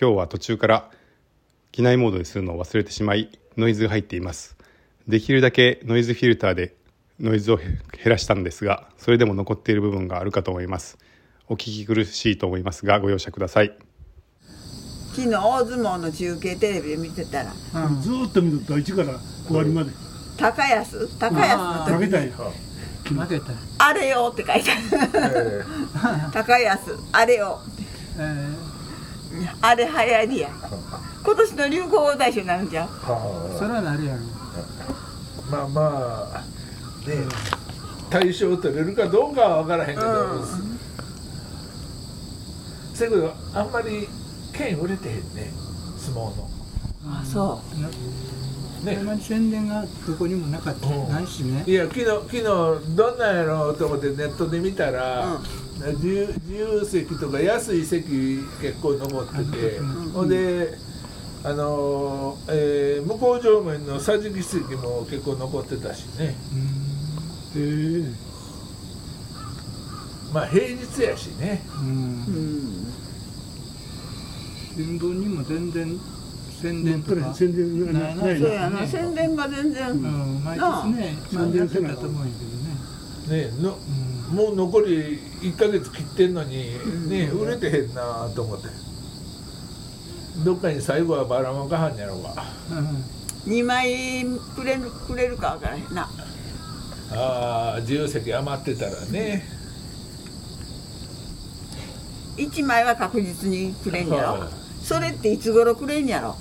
今日は途中から機内モードにするのを忘れてしまいノイズが入っています。できるだけノイズフィルターでノイズを減らしたんですがそれでも残っている部分があるかと思います。お聞き苦しいと思いますがご容赦ください。昨日大相撲の中継テレビで見てたら。ずーっと見ると1から終わりまで。高安？高安の時。負けたんや負けた。あれよって書いてある。高安あれよ。えーあれ流行りや。今年の流行語大賞になるんじゃんそれはなるやろ。まあまあね対象取れるかどうかは分からへんけど、うんせやけどあんまり剣売れてへんね相撲の。あそなね。あんまり宣伝がどこにもなかった、うん。ないしね。い。や昨日昨日どんなんやろうと思ってネットで見たら、自由自由席とか安い席結構残ってて、うん。ほんであのーえー向こう上面の桟敷席も結構残ってたしね。うん。へえまあ平日やしね。うん。新聞にも全然宣伝とか。宣伝がないな。いそうやな。宣伝が全然、うん、毎年ね、宣伝してたと思うんやけどね。ねのうんもう残り1ヶ月切ってんのに、ん。ね売れてへんなと思って。どっかに最後はばらまかはんやろうがうん。2枚くれるくれるか分からへんな。ああ自由席余ってたらね。1枚は確実にくれんやろ、はい。それっていつ頃くれんやろ。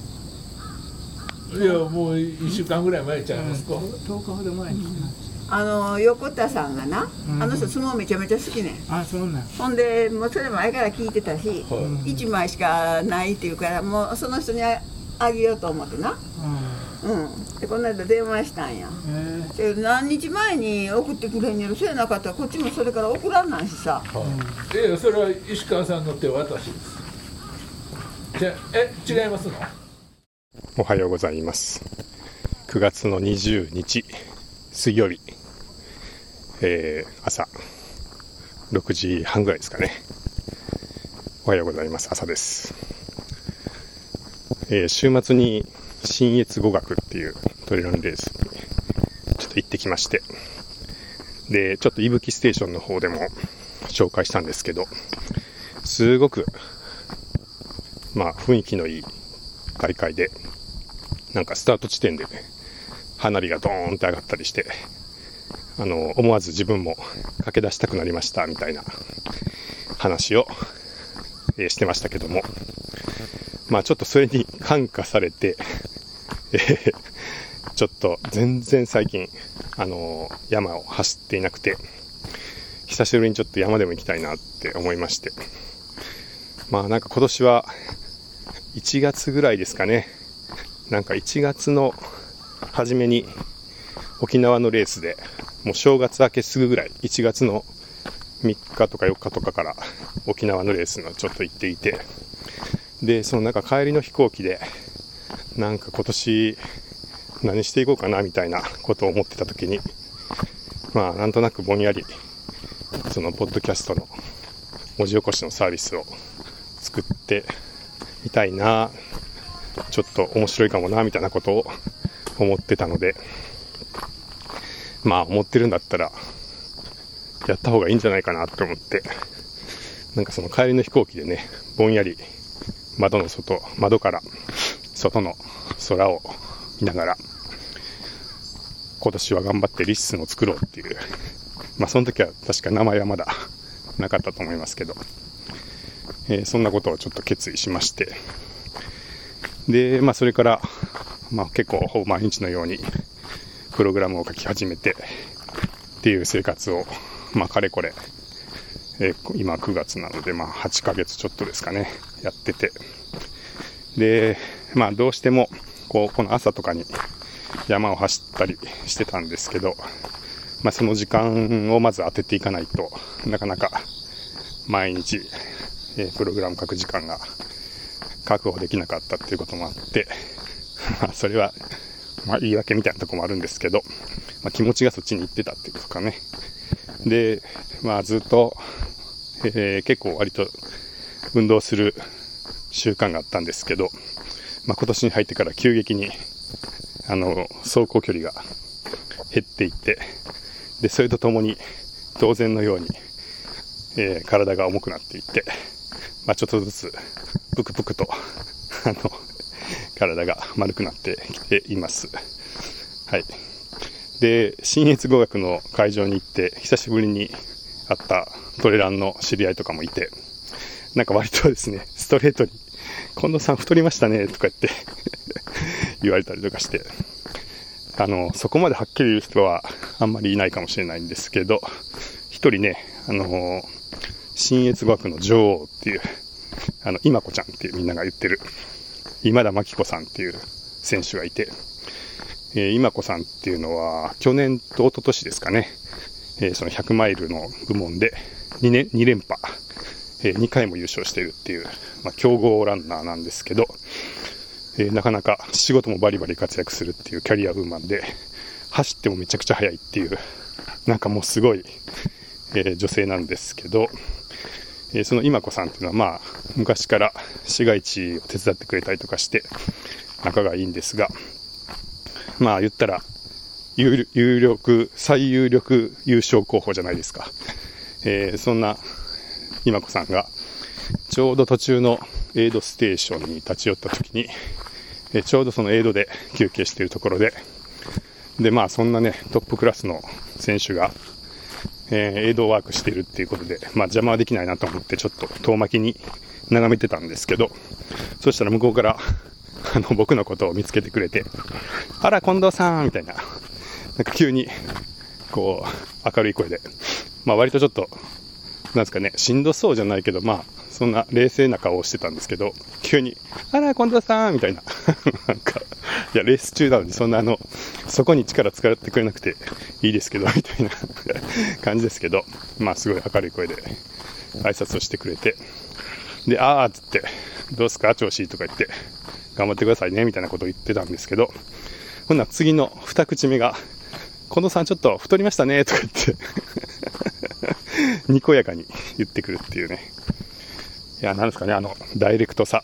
いやもう1週間ぐらい前ちゃいますか、10日ほど前に来あの横田さんがな、うん。あの人相撲めちゃめちゃ好きね。あ、そうなん。ほんでもうそれ前から聞いてたし、はい。1枚しかないっていうからもうその人にああげようと思ってな。うん。うん。でこの間電話したんや。えー。で何日前に送ってくれんやろそうやなかったらこっちもそれから送らんなんしさ。はい、いやそれは石川さんの手渡しです。じゃえ違いますの？おはようございます。9月の20日水曜日、えー朝。6時半ぐらいですかね。おはようございます。朝です、えー週末に新越語学っていうトレランレースにちょっと行ってきまして。でちょっといぶきステーションの方でも紹介したんですけどすごくまあ雰囲気のいい大会でなんかスタート地点でね、花火がドーンって上がったりして、あの、思わず自分も駆け出したくなりましたみたいな話を、えーしてましたけども、まあちょっとそれに感化されて、えーちょっと全然最近、あの山を走っていなくて、久しぶりにちょっと山でも行きたいなって思いまして、まあなんか今年は1月ぐらいですかね、なんか1月の初めに沖縄のレースでもう正月明けすぐぐらい1月の3日とか4日とかから沖縄のレースのちょっと行っていてでそのなんか帰りの飛行機でなんか今年何していこうかなみたいなことを思ってた時にまあなんとなくぼんやりそのポッドキャストの文字起こしのサービスを作ってみたいなちょっと面白いかもなみたいなことを思ってたのでまあ思ってるんだったらやった方がいいんじゃないかなと思って。なんかその帰りの飛行機でねぼんやり窓の外窓から外の空を見ながら今年は頑張って LISTEN を作ろうっていうまあその時は確か名前はまだなかったと思いますけど、えーそんなことをちょっと決意しまして。で、まあ、それから、まあ、結構ほぼ毎日のようにプログラムを書き始めてっていう生活を、まあ、かれこれ、えー今9月なので、まあ、8ヶ月ちょっとですかねやってて。で、まあ、どうしてもこうこの朝とかに山を走ったりしてたんですけど、まあ、その時間をまず当てていかないとなかなか毎日、えープログラム書く時間が確保できなかったっていうこともあって、まあ、それは、まあ、言い訳みたいなとこもあるんですけど、まあ、気持ちがそっちに行ってたっていうかね。で、まあ、ずっと、えー結構割と運動する習慣があったんですけど、まあ、今年に入ってから急激に、あの、走行距離が減っていって、で、それとともに、当然のように、えー体が重くなっていって、まあ、ちょっとずつ、ぷくぷくと、あの、体が丸くなってきています。はい。で、新越語学の会場に行って、久しぶりに会ったトレランの知り合いとかもいて、なんか割とですね、ストレートに、近藤さん太りましたね、とか言って 言われたりとかして、あの、そこまではっきり言う人はあんまりいないかもしれないんですけど、一人ね、あの、新越語学の女王っていう、あの、今子ちゃんっていうみんなが言ってる、今田真紀子さんっていう選手がいて、えー今子さんっていうのは、去年と一昨年ですかね、えーその100マイルの部門で2年、2連覇、え2回も優勝しているっていう、まあ、強豪ランナーなんですけど、えーなかなか仕事もバリバリ活躍するっていうキャリアウーマンで、走ってもめちゃくちゃ速いっていう、なんかもうすごい、えー女性なんですけど、えーその今子さんっていうのは、まあ、昔から市街地を手伝ってくれたりとかして、仲がいいんですが、まあ言ったら、有力、最有力優勝候補じゃないですか。えーそんな今子さんが、ちょうど途中のエイドステーションに立ち寄った時に、えーちょうどそのエイドで休憩しているところで、で、まあそんなね、トップクラスの選手が、えーエイドワークしてるっていうことで、まあ邪魔はできないなと思って、ちょっと遠巻きに眺めてたんですけど、そしたら向こうから、あの、僕のことを見つけてくれて、あら、近藤さんみたいな、なんか急に、こう、明るい声で、まあ割とちょっと、なんですかね、しんどそうじゃないけど、まあ、そんな冷静な顔をしてたんですけど、急に、あら、近藤さんみたいな、なんか、いや、レース中なのに、そんなあの、そこに力使ってくれなくていいですけど、みたいな 感じですけど、まあ、すごい明るい声で挨拶をしてくれて、で、あーっつって、どうすか、調子とか言って、頑張ってくださいね、みたいなことを言ってたんですけど、ほんなら次の二口目が、近藤さんちょっと太りましたね、とか言って、にこやかに言ってくるっていうね。いや、なんですかね、あの、ダイレクトさ。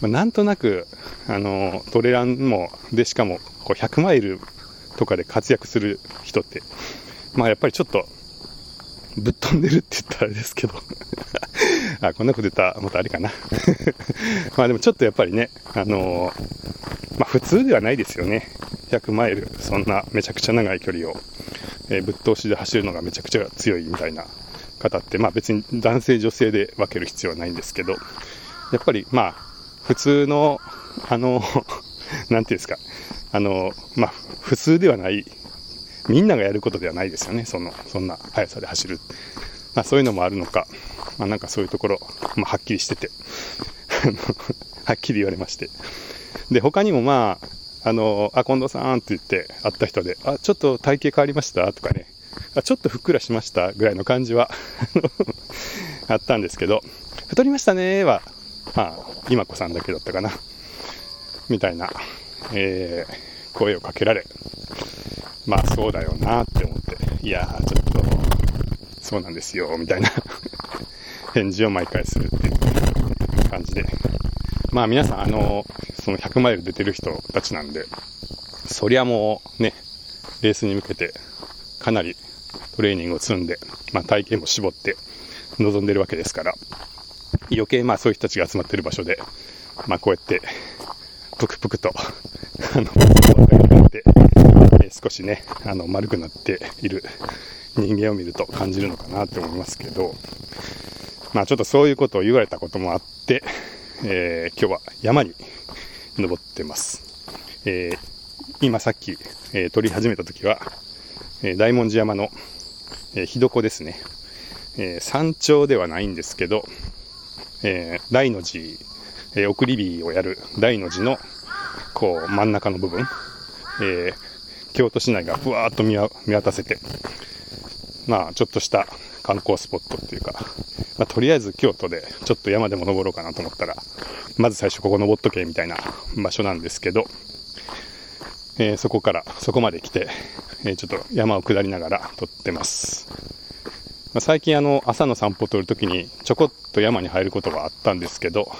まあなんとなく、あの、トレランも、で、しかも、こう、100マイルとかで活躍する人って、まあ、やっぱりちょっと、ぶっ飛んでるって言ったらあれですけど、あ、こんなこと言ったら、またあれかな。まあでもちょっとやっぱりね、あのまあ普通ではないですよね。100マイル、そんなめちゃくちゃ長い距離を、えーぶっ通しで走るのがめちゃくちゃ強いみたいな方って、まあ別に男性女性で分ける必要はないんですけど、やっぱりまあ、普通の、あの、なんていうんですか、あの、まあ普通ではない、みんながやることではないですよね、その、そんな速さで走る。まあそういうのもあるのか、まあなんかそういうところ、まあはっきりしてて、はっきり言われまして。で、他にもまあ、あの、あ、近藤さんって言って会った人で、あ、ちょっと体型変わりました？とかね、ちょっとふっくらしましたぐらいの感じはあったんですけど、太りましたねは、まあ、今子さんだけだったかな。みたいな、えー声をかけられ、まあそうだよなって思って、いやちょっと、そうなんですよ、みたいな返事を毎回するっていう感じで。まあ皆さん、あの、その100マイル出てる人たちなんで、そりゃもうね、レースに向けてかなりトレーニングを積んで、まあ体型も絞って臨んでるわけですから、余計まあそういう人たちが集まってる場所で、まあこうやって、ぷくぷくと、あの、って、え少しね、あの、丸くなっている人間を見ると感じるのかなって思いますけど、まあちょっとそういうことを言われたこともあって、えー今日は山に登ってます。えー今さっき、えー撮り始めた時は、え大文字山の、えー日床ですね。えー山頂ではないんですけど、えー大の字、えー送り火をやる大の字の、こう、真ん中の部分、えー京都市内がふわーっと見見渡せて、まあ、ちょっとした観光スポットっていうか、まあ、とりあえず京都でちょっと山でも登ろうかなと思ったら、まず最初ここ登っとけみたいな場所なんですけど、えーそこから、そこまで来て、えーちょっと山を下りながら撮ってます。まあ、最近あの朝の散歩を取るときにちょこっと山に入ることはあったんですけど、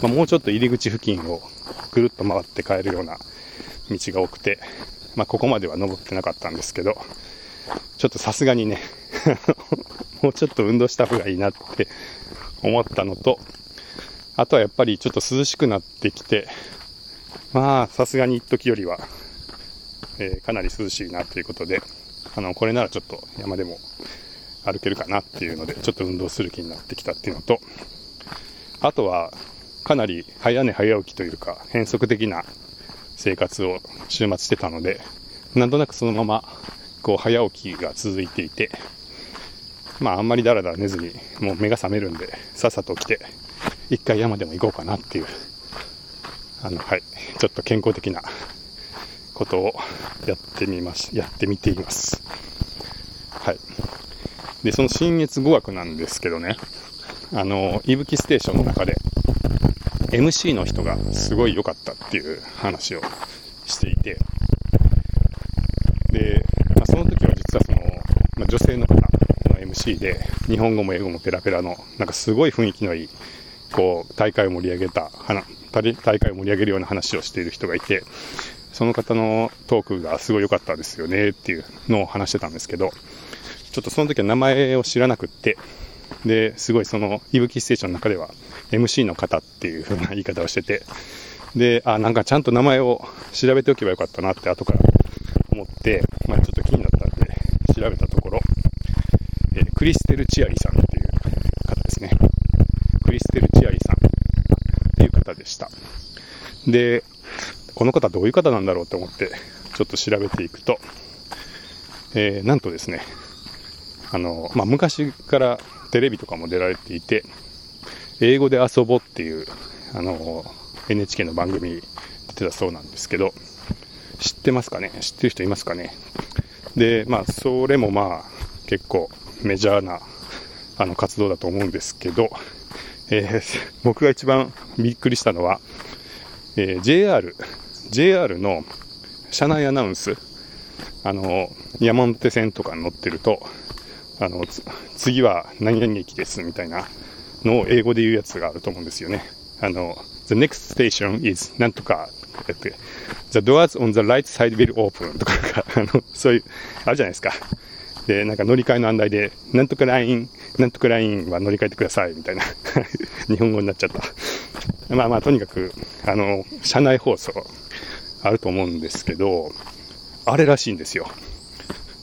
まあ、もうちょっと入り口付近をぐるっと回って帰るような道が多くて、まあ、ここまでは登ってなかったんですけど、ちょっとさすがにね もうちょっと運動した方がいいなって思ったのと、あとはやっぱりちょっと涼しくなってきて、まあさすがに一時よりは、えー、かなり涼しいなということで、あの、これならちょっと山でも歩けるかなっていうので、ちょっと運動する気になってきたっていうのと、あとは、かなり早寝早起きというか、変則的な生活を週末してたので、なんとなくそのまま、こう、早起きが続いていて、まあ、あんまりだらだら寝ずに、もう目が覚めるんで、さっさと起きて、一回山でも行こうかなっていう、あの、はい、ちょっと健康的なことをやってみまし、やってみています。はい。で、その新越語学なんですけどね、あの、いぶきステーションの中で、MC の人がすごい良かったっていう話をしていて、で、まあ、その時は実はその、まあ、女性の方の MC で、日本語も英語もペラペラの、なんかすごい雰囲気のいい、こう、大会を盛り上げた、大会を盛り上げるような話をしている人がいて、その方のトークがすごい良かったですよねっていうのを話してたんですけど、ちょっとその時は名前を知らなくって、で、すごいその、いぶきステーションの中では MC の方っていう風な言い方をしてて、で、あ、なんかちゃんと名前を調べておけばよかったなって後から思って、まあちょっと気になったんで調べたところ、えー、クリステル・チアリさんっていう方ですね。クリステル・チアリさんっていう方でした。で、この方どういう方なんだろうと思ってちょっと調べていくと、えー、なんとですね、あの、まあ、昔からテレビとかも出られていて、英語で遊ぼうっていう、あの、NHK の番組に出てたそうなんですけど、知ってますかね？知ってる人いますかね？で、まあ、それもまあ、結構メジャーな、あの、活動だと思うんですけど、えー、僕が一番びっくりしたのは、えー、JR、JR の車内アナウンス、あの、山手線とかに乗ってると、あの、次は何々駅ですみたいなのを英語で言うやつがあると思うんですよね。あの、The next station is なんとかって、The doors on the right side will open とか、あの、そういう、あるじゃないですか。で、なんか乗り換えの案内で、なんとかライン、なんとかラインは乗り換えてくださいみたいな 日本語になっちゃった。まあまあ、とにかく、あの、車内放送あると思うんですけど、あれらしいんですよ。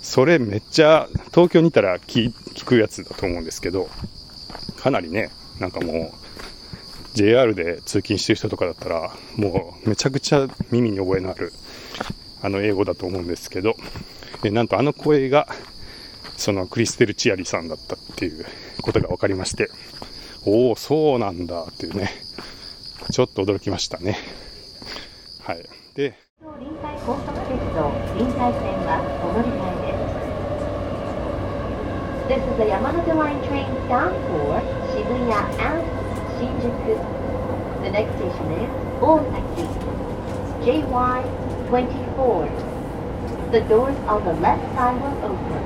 それめっちゃ東京にいたら聞くやつだと思うんですけど、かなりね、なんかもう、JR で通勤してる人とかだったら、もうめちゃくちゃ耳に覚えのある、あの英語だと思うんですけど、えなんとあの声が、そのクリステル・チアリさんだったっていうことが分かりまして、おお、そうなんだっていうね、ちょっと驚きましたね。はい。で、臨海高速鉄道臨海線はお乗り換え This is the Yamanote Line train bound for Shibuya and Shinjuku. The next station is Osaki. JY24. The doors on the left side will open.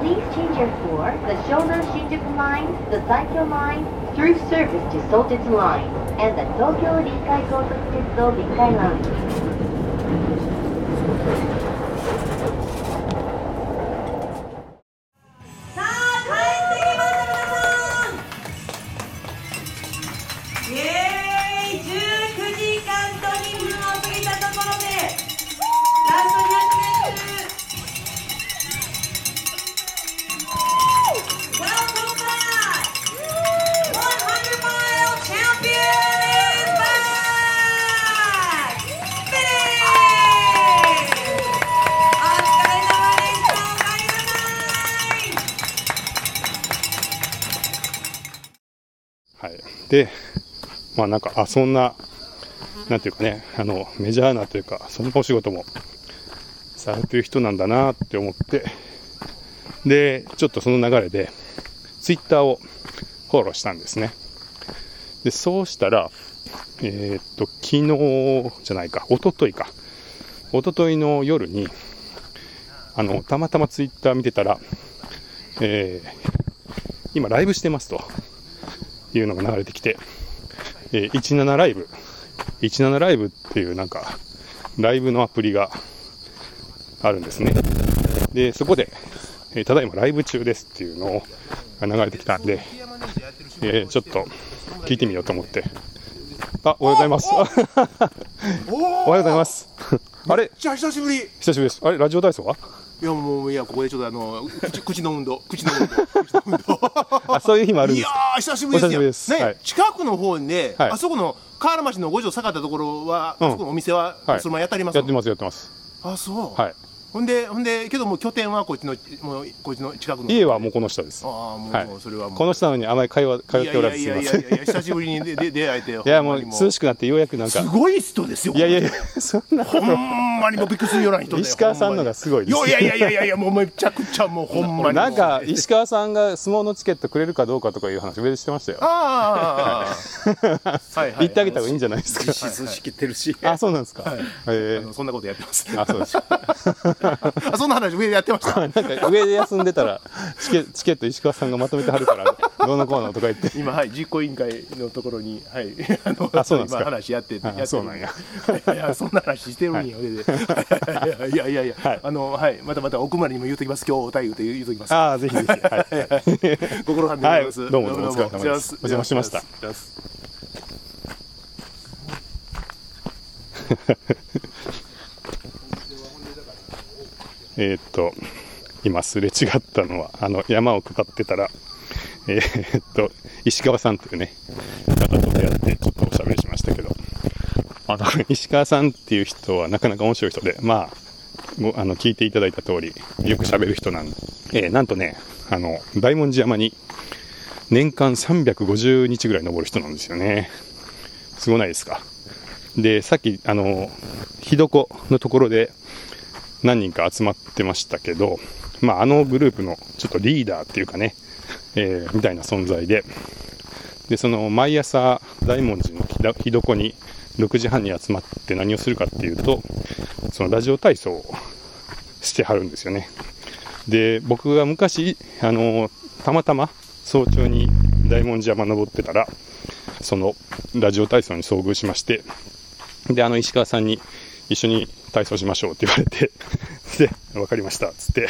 Please change your for the Shonan Shinjuku line, the Saikyo line, through service to Sotetsu line, and the Tokyo Rinkai Gotoku Tetsudo Rinkai line. まあなんか、あ、そんな、なんていうかね、あの、メジャーなというか、そんなお仕事もされてる人なんだなって思って、で、ちょっとその流れで、ツイッターをフォローしたんですね。で、そうしたら、えー、っと、昨日じゃないか、おとといか、おとといの夜に、あの、たまたまツイッター見てたら、えー今ライブしてますというのが流れてきて、えー17ライブ、17ライブっていうなんか、ライブのアプリがあるんですね。で、そこで、えーただいまライブ中ですっていうのをが流れてきたんで、えーちょっと聞いてみようと思って。あ、おはようございます。お はようございます。あれ？久しぶりい久しぶりです。あれラジオ体操は？やもういやここでちょっとあの口口の運動 口の運動口の運動。あ、そういう日もあるんですいやー久しぶりですよ。ね、はい。近くの方にね、はい。あそこの河原町の五条下がったところは、うん。あそこのお店は、はい。そのままやってありますやってます、やってます。あそう、はい。ほんでほんでけどもう拠点はこっちのもうこっちの近くの家はもうこの下です。ああもう、はい。それはもう。この下なのにあまり会話、通っておらずすいません。いやいやいやいや久しぶりにでで出会えていや、もう。涼しくなってようやくなんか。す、ごい人ですよいやいやいや、そんなほんまにもうびっくりするような人で石川さんのがすごいです。いやいやいやいやいやもうめちゃくちゃもうほんまに。なんか、石川さんが相撲のチケットくれるかどうかとかいう話、上でしてましたよ。ああはいはい言ってあげた方がいいんじゃないですか。実仕切ってるし。あ、そうなんですか。はい。そんなことやってます。ー、あ、そうです。あそんな話上でやってました。なんか上で休んでたらチケ、チケット石川さんがまとめてはるから、どうのこうのとか言って。今はい実行委員会のところにはい あのあそうなんですか。今話やっててあやってるそうなんや。いやそんな話してるんや上で。いやいやいやはい。あのはいまたまた奥まりにも言うときます。今日おたゆって言うときます。ああ、ぜひぜひ。はい。ご苦労さんでございます、はい。どうもどうもお疲れ様です。お邪魔しました。お邪魔しますえーっと、今すれ違ったのは、あの、山を下ってたら、えーっと、石川さんというね、方と出会って、ちょっとおしゃべりしましたけど、あの、石川さんっていう人はなかなか面白い人で、まあ、ごあの、聞いていただいた通り、よく喋る人なんで、えーなんとね、あの、大文字山に、年間350日ぐらい登る人なんですよね。すごないですか。で、さっき、あの、日床のところで、何人か集まってましたけど、まあ、あのグループのちょっとリーダーっていうかね、えーみたいな存在で、で、その毎朝大文字のひだひ床に6時半に集まって何をするかっていうと、そのラジオ体操をしてはるんですよね。で、僕が昔、あの、たまたま早朝に大文字山登ってたら、そのラジオ体操に遭遇しまして、で、あの石川さんに一緒に体操しましょうって言われて、で、わかりましたつって、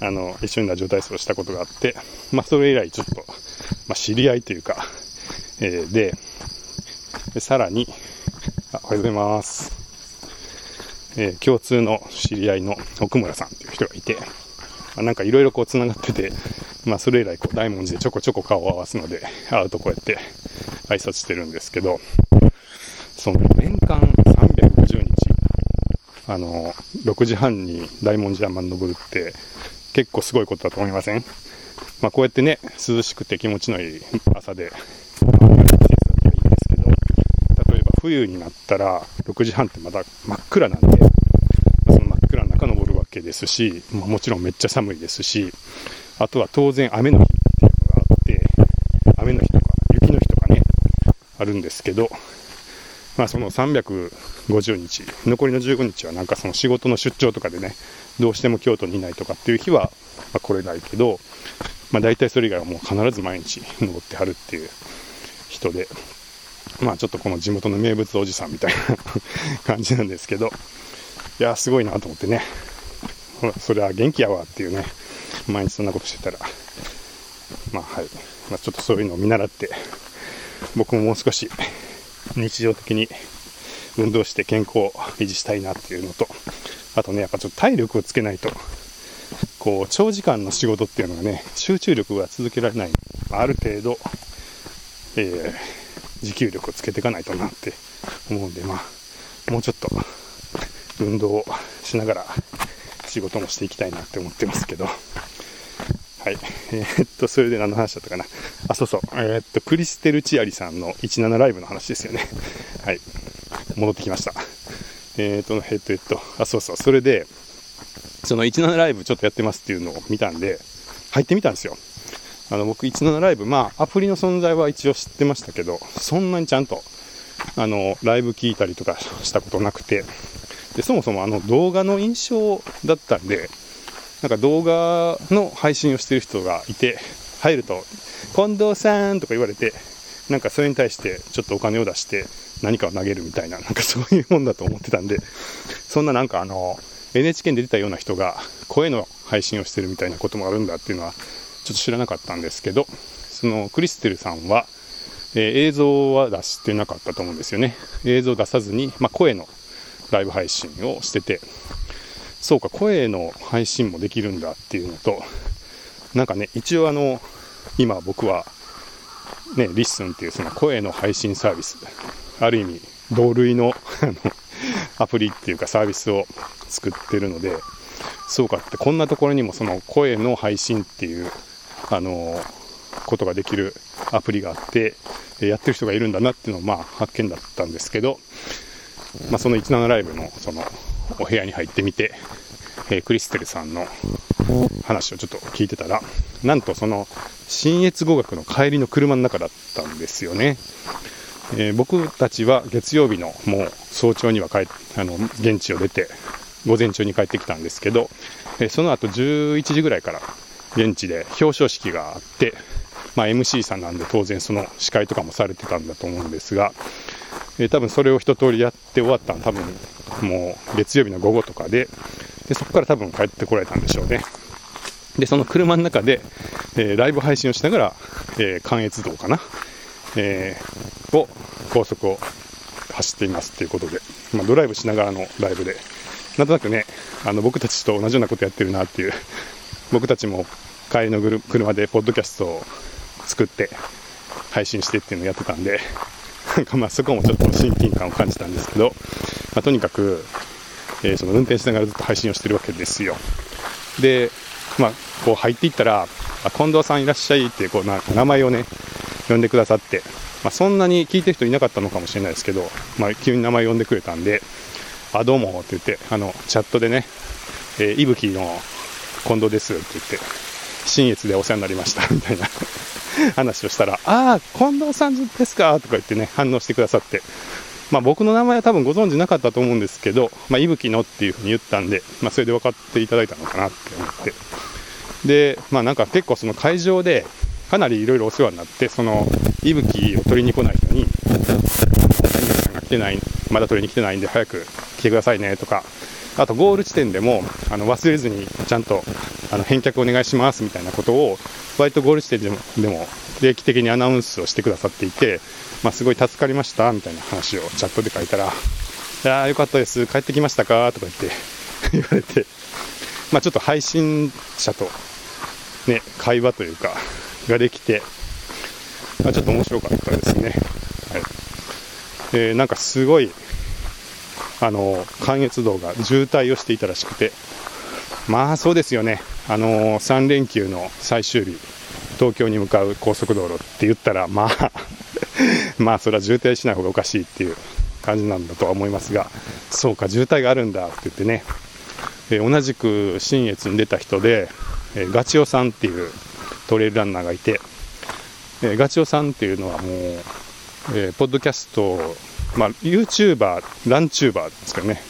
あの、一緒にラジオ体操したことがあって、まあ、それ以来ちょっと、まあ、知り合いというか、えーで、さらに、あ、おはようございます。えー共通の知り合いの奥村さんっていう人がいて、まあなんかいろいろこう繋がってて、まあそれ以来こう大文字でちょこちょこ顔を合わすので、会うとこうやって挨拶してるんですけど、その年間、あの、6時半に大文字山に登るって結構すごいことだと思いません？まあこうやってね、涼しくて気持ちのいい朝で、まあ季節だといいですけど、例えば冬になったら6時半ってまだ真っ暗なんで、その真っ暗の中登るわけですし、まもちろんめっちゃ寒いですし、あとは当然雨の日っていうのがあって、雨の日とか雪の日とかね、あるんですけど、まあその350日、残りの15日はなんかその仕事の出張とかでね、どうしても京都にいないとかっていう日は、ま、来れないけど、まあ大体それ以外はもう必ず毎日登ってはるっていう人で、まあちょっとこの地元の名物おじさんみたいな 感じなんですけど、いや、すごいなと思ってね、ほらそれは元気やわっていうね、毎日そんなことしてたら、まあはい、まあ、ちょっとそういうのを見習って、僕ももう少し日常的に運動して健康を維持したいなっていうのと、あとね、やっぱちょっと体力をつけないと、こう、長時間の仕事っていうのがね、集中力が続けられない。ある程度、えー持久力をつけていかないとなって思うんで、まあ、もうちょっと運動をしながら仕事もしていきたいなって思ってますけど、はい。えーっと、それで何の話だったかな。あ、そうそう。えーっと、クリステル・チアリさんの17ライブの話ですよね。はい。戻ってきました。えーっと、えっと、えっと、あ、そうそう。それで、その17ライブちょっとやってますっていうのを見たんで、入ってみたんですよ。あの、僕17ライブ、まあ、アプリの存在は一応知ってましたけど、そんなにちゃんと、あの、ライブ聞いたりとかしたことなくて、で、そもそもあの動画の印象だったんで、なんか動画の配信をしてる人がいて入ると「近藤さん」とか言われてなんかそれに対してちょっとお金を出して何かを投げるみたいななんかそういうもんだと思ってたんでそんななんかあの NHK に出てたような人が声の配信をしてるみたいなこともあるんだっていうのはちょっと知らなかったんですけどそのクリステルさんは、えー映像は出してなかったと思うんですよね。映像出さずに、まあ、声のライブ配信をしててそうか声の配信もできるんだっていうのとなんかね一応あの今僕はね LISTEN っていうその声の配信サービスある意味同類のアプリっていうかサービスを作ってるのでそうかってこんなところにもその声の配信っていうあのことができるアプリがあってやってる人がいるんだなっていうのをまあ発見だったんですけど、まあ、その17ライブのそのお部屋に入ってみて、えークリステルさんの話をちょっと聞いてたらなんとその信越語学の帰りの車の中だったんですよね。えー僕たちは月曜日のもう早朝には帰っあの現地を出て午前中に帰ってきたんですけど、えーその後11時ぐらいから現地で表彰式があって、まあ、MC さんなんで当然その司会とかもされてたんだと思うんですが、えー多分それを一通りやって終わったの。多分もう月曜日の午後とかで。でそこから多分帰ってこられたんでしょうね。でその車の中で、えーライブ配信をしながら、えー関越道かな、えーを高速を走っていますということで、まあ、ドライブしながらのライブで。なんとなくねあの僕たちと同じようなことやってるなっていう。僕たちも帰りの車でポッドキャストを作って配信してっていうのをやってたんで。なんかまあそこもちょっと親近感を感じたんですけど、まあ、とにかく、えーその運転しながらずっと配信をしてるわけですよ。で、まあ、こう入っていったらあ近藤さんいらっしゃいってこうなんか名前をね呼んでくださって、まあ、そんなに聞いてる人いなかったのかもしれないですけど、まあ、急に名前呼んでくれたんであどうもって言ってあのチャットでね、えー、いぶきの近藤ですって言って新越でお世話になりましたみたいな。話をしたら、ああ、近藤さんですか？とか言ってね、反応してくださって、まあ、僕の名前は多分ご存知なかったと思うんですけど、まあ、いぶきのっていうふうに言ったんで、まあ、それで分かっていただいたのかなって思って。で、まあ、なんか結構その会場で、かなりいろいろお世話になって、その、いぶきを取りに来ない人に、皆さんが来てない、まだ取りに来てないんで、早く来てくださいねとか、あとゴール地点でもあの忘れずにちゃんとあの返却お願いしますみたいなことを割とゴール地点でもでも定期的にアナウンスをしてくださっていて、まあ、すごい助かりましたみたいな話をチャットで書いたら、いやーよかったです、帰ってきましたかとか言って言われて、まあ、ちょっと配信者と、ね、会話というか、ができて、まあ、ちょっと面白かったですね。はいえーなんかすごいあの関越道が渋滞をしていたらしくて、まあそうですよね、あの3連休の最終日、東京に向かう高速道路って言ったら、まあ、まあそれは渋滞しない方がおかしいっていう感じなんだとは思いますが、そうか、渋滞があるんだって言ってね、えー同じく新越に出た人で、えーガチオさんっていうトレイルランナーがいて、えーガチオさんっていうのはもう、えーポッドキャストまあ、YouTuber、ランチューバーですかね。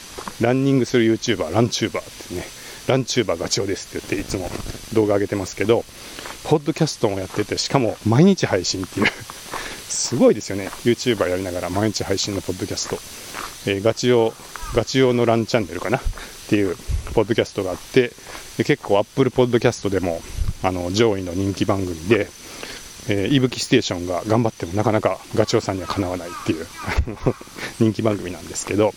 ランニングする YouTuber、ランチューバーってね、ランチューバーガチオですって言っていつも動画上げてますけど、ポッドキャストもやってて、しかも毎日配信っていう、すごいですよね。YouTuber やりながら毎日配信のポッドキャスト。えーガチオ、ガチオのランチャンネルかなっていうポッドキャストがあって、で結構 Apple ポッドキャストでもあの上位の人気番組で、えー、いぶきステーションが頑張ってもなかなかガチョウさんにはかなわないっていう 人気番組なんですけど、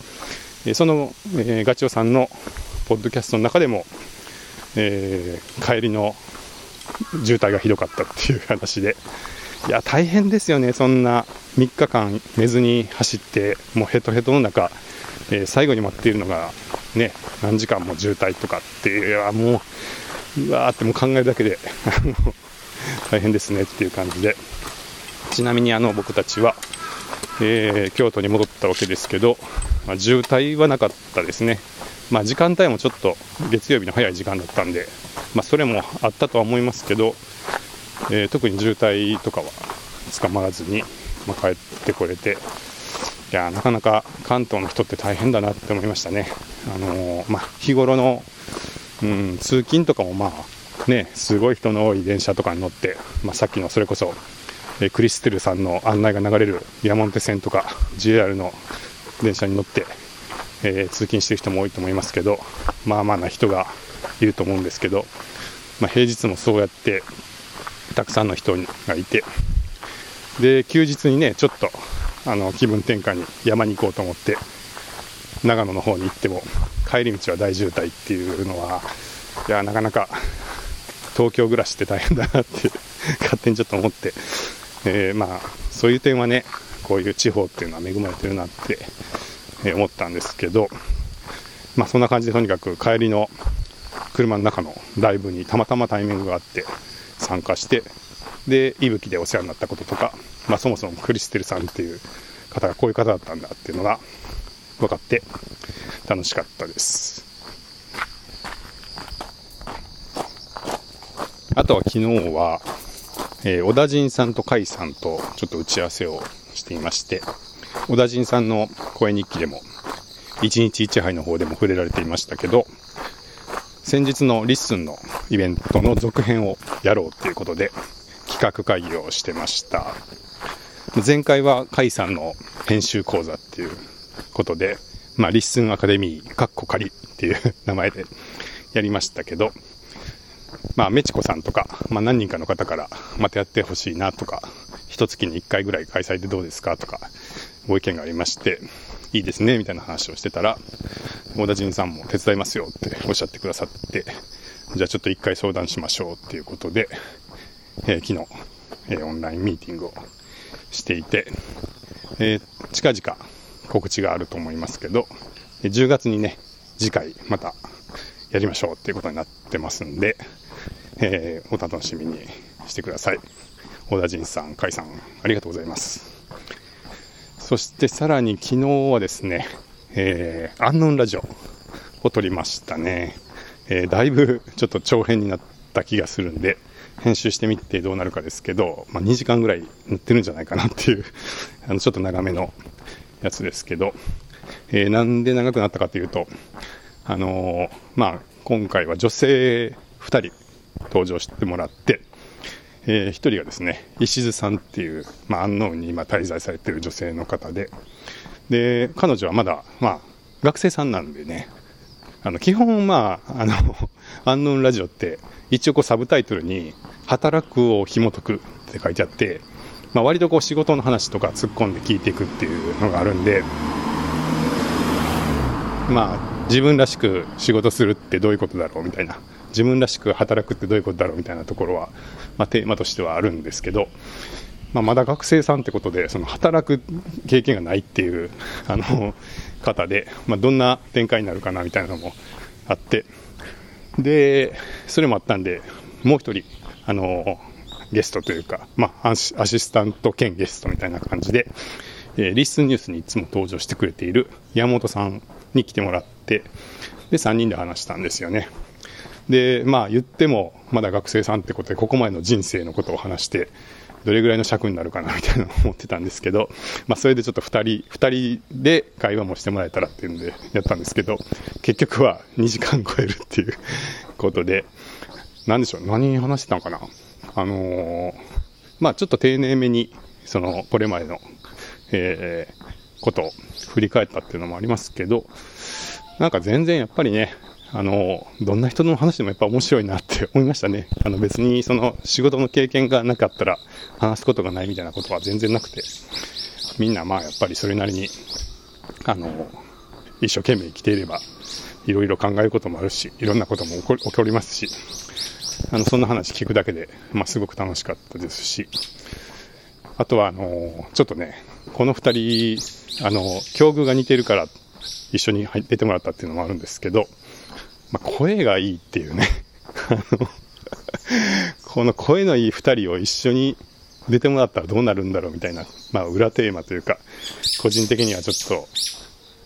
えーその、えーガチョウさんのポッドキャストの中でも、えー帰りの渋滞がひどかったっていう話で、いや、大変ですよね、そんな3日間寝ずに走って、もうヘトヘトの中、えー最後に待っているのが、ね、何時間も渋滞とかっていう、いやもう、うわーってもう考えるだけで、あの大変ですねっていう感じで、ちなみにあの僕たちは、えー京都に戻ったわけですけど、まあ、渋滞はなかったですね、まあ、時間帯もちょっと月曜日の早い時間だったんで、まあ、それもあったとは思いますけど、えー特に渋滞とかは捕まらずに、まあ帰ってこれて、いやなかなか関東の人って大変だなって思いましたね。あのーまあ、日頃のうん、通勤とかもまあ、ね、すごい人の多い電車とかに乗って、まあ、さっきのそれこそ、えクリステルさんの案内が流れる山手線とか JR の電車に乗って、えー通勤してる人も多いと思いますけど、まあまあな人がいると思うんですけど、まあ、平日もそうやってたくさんの人がいて、で休日にね、ちょっとあの気分転換に山に行こうと思って、長野の方に行っても、帰り道は大渋滞っていうのは、いや、なかなか東京暮らしって大変だなって 勝手にちょっと思って、えーまあ、そういう点はね、こういう地方っていうのは恵まれてるなって、え思ったんですけど、まあ、そんな感じでとにかく帰りの車の中のライブにたまたまタイミングがあって参加して、で、いぶきでお世話になったこととか、まあ、そもそもクリステルさんっていう方がこういう方だったんだっていうのが分かって楽しかったです。あとは昨日は、えー小田陣さんと甲斐さんとちょっと打ち合わせをしていまして、小田陣さんの声日記でも、一日一杯の方でも触れられていましたけど、先日の LISTEN のイベントの続編をやろうということで、企画会議をしてました。前回は甲斐さんの編集講座っていうことで、まあ、 LISTEN アカデミー、カッコ仮っていう名前でやりましたけど、まあ、メチコさんとか、まあ、何人かの方から、またやってほしいなとか、一月に1回ぐらい開催でどうですかとか、ご意見がありまして、いいですね、みたいな話をしてたら、小田陣さんも手伝いますよっておっしゃってくださって、じゃあちょっと1回相談しましょうっていうことで、えー昨日、えーオンラインミーティングをしていて、えー近々告知があると思いますけど、10月にね、次回またやりましょうっていうことになってますんで、えーお楽しみにしてください。小田陣さん、甲斐さん、ありがとうございます。そしてさらに昨日はですね、えー、アンノンラジオを撮りましたね。えーだいぶちょっと長編になった気がするんで、編集してみてどうなるかですけど、まあ、2時間ぐらい塗ってるんじゃないかなっていう、あのちょっと長めのやつですけど、えーなんで長くなったかというと、あのーまあ、今回は女性2人登場してもらって、え1人がですね、石津さんっていう、まあ、アンノーンに今滞在されてる女性の方で、で、彼女はまだ、まあ、学生さんなんでね、あの、基本、まあ、あの、アンノーンラジオって、一応こうサブタイトルに、働くを紐解くって書いてあって、まあ、割とこう仕事の話とか突っ込んで聞いていくっていうのがあるんで、まあ、自分らしく仕事するってどういうことだろうみたいな、自分らしく働くってどういうことだろうみたいなところは、まあ、テーマとしてはあるんですけど、まあ、まだ学生さんってことで、その働く経験がないっていうあの方で、まあ、どんな展開になるかなみたいなのもあって、で、それもあったんで、もう一人、あのゲストというか、まあ、アシスタント兼ゲストみたいな感じで、えーリスニュースにいつも登場してくれている山本さんに来てもらって、で、3人で話したんですよね。で、まあ言っても、まだ学生さんってことで、ここまでの人生のことを話して、どれぐらいの尺になるかなみたいなのを思ってたんですけど、まあそれでちょっと2人、2人で会話もしてもらえたらっていうんでやったんですけど、結局は2時間超えるっていう ことで、なんでしょう、何話してたのかな？あのーまあちょっと丁寧めに、その、これまでの、えーことを振り返ったっていうのもありますけど、なんか全然やっぱりね、あの、どんな人の話でもやっぱ面白いなって思いましたね。あの別にその仕事の経験がなかったら話すことがないみたいなことは全然なくて、みんなまあやっぱりそれなりに、あの、一生懸命生きていれば、いろいろ考えることもあるし、いろんなことも起こ起こりますし、あの、そんな話聞くだけで、まあすごく楽しかったですし、あとはあの、ちょっとね、この二人、あの、境遇が似てるから一緒に出てもらったっていうのもあるんですけど、まあ、声がいいっていうね、この声のいい二人を一緒に出てもらったらどうなるんだろうみたいな、まあ、裏テーマというか、個人的にはちょっと、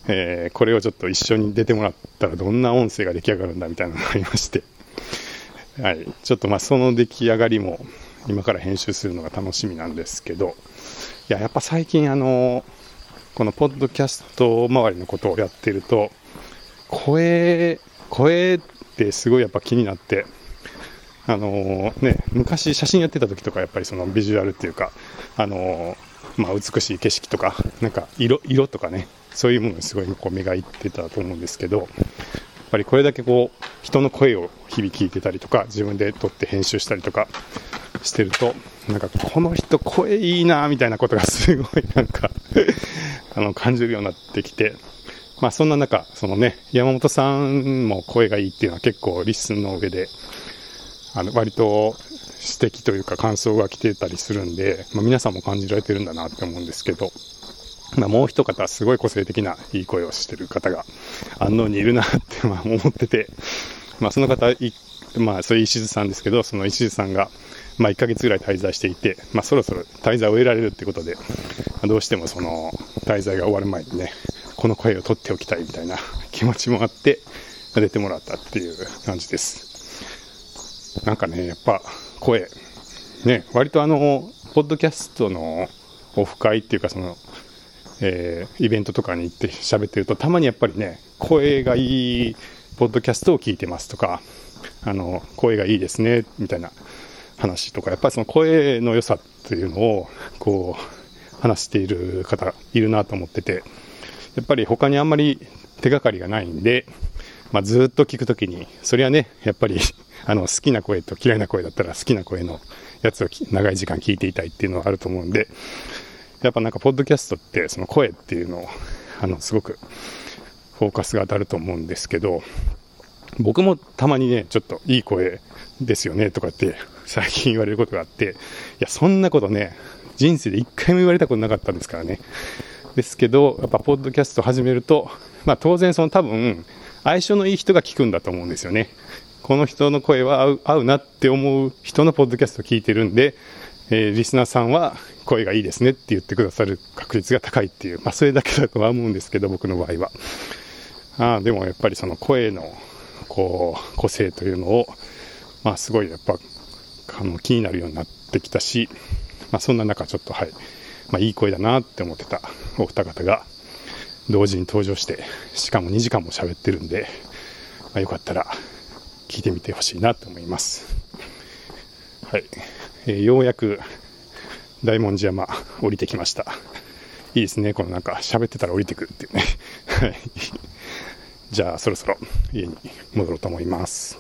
えーこれをちょっと一緒に出てもらったらどんな音声が出来上がるんだみたいなのがありまして、はい、ちょっとまあその出来上がりも今から編集するのが楽しみなんですけど、いや、やっぱ最近あの、このポッドキャスト周りのことをやってると、声、声ってすごいやっぱ気になって、あのーね、昔写真やってた時とかやっぱりそのビジュアルっていうか、あのーまあ、美しい景色とか、なんか色色とかね、そういうものにすごいこう目がいってたと思うんですけど、やっぱりこれだけこう人の声を日々聞いてたりとか、自分で撮って編集したりとかしてると、なんかこの人声いいなみたいなことがすごいなんか あの感じるようになってきて、まあそんな中、そのね、山本さんも声がいいっていうのは結構 LISTEN の上で、あの割と指摘というか感想が来てたりするんで、まあ、皆さんも感じられてるんだなって思うんですけど、まあ、もう一方すごい個性的ないい声をしてる方が安納にいるなってまあ思ってて、まあ、その方、まあ、それ石津さんですけどその石津さんがまあ1ヶ月ぐらい滞在していて、まあ、そろそろ滞在を終えられるってことで、どうしてもその滞在が終わる前にねこの声を取っておきたいみたいな 気持ちもあって出てもらったっていう感じです。なんかね、やっぱ声、ね、割とあの、ポッドキャストのオフ会っていうか、その、えーイベントとかに行って喋ってると、たまにやっぱりね、声がいいポッドキャストを聞いてますとか、あの、声がいいですね、みたいな話とか、やっぱりその声の良さっていうのを、こう、話している方いるなと思ってて、やっぱり他にあんまり手がかりがないんで、まあ、ずっと聞くときに、それはね、やっぱり あの好きな声と嫌いな声だったら好きな声のやつを長い時間聞いていたいっていうのはあると思うんで、やっぱなんか、ポッドキャストって、その声っていうのを、あの、すごくフォーカスが当たると思うんですけど、僕もたまにね、ちょっといい声ですよねとかって最近言われることがあって、いや、そんなことね、人生で一回も言われたことなかったんですからね。ですけど、やっぱポッドキャスト始めると、まあ当然その多分、相性のいい人が聞くんだと思うんですよね。この人の声は合う合うなって思う人のポッドキャストを聞いてるんで、えーリスナーさんは声がいいですねって言ってくださる確率が高いっていう、まあそれだけだとは思うんですけど、僕の場合は。ああでもやっぱりその声の、こう、個性というのを、まあすごいやっぱ、あの、気になるようになってきたし、まあそんな中ちょっとはい、まあいい声だなって思ってたお二方が、同時に登場して、しかも2時間も喋ってるんで、まあ、よかったら聞いてみてほしいなと思います。はい。えーようやく大文字山降りてきました。いいですね。このなんか喋ってたら降りてくるっていうね。はい。じゃあそろそろ家に戻ろうと思います。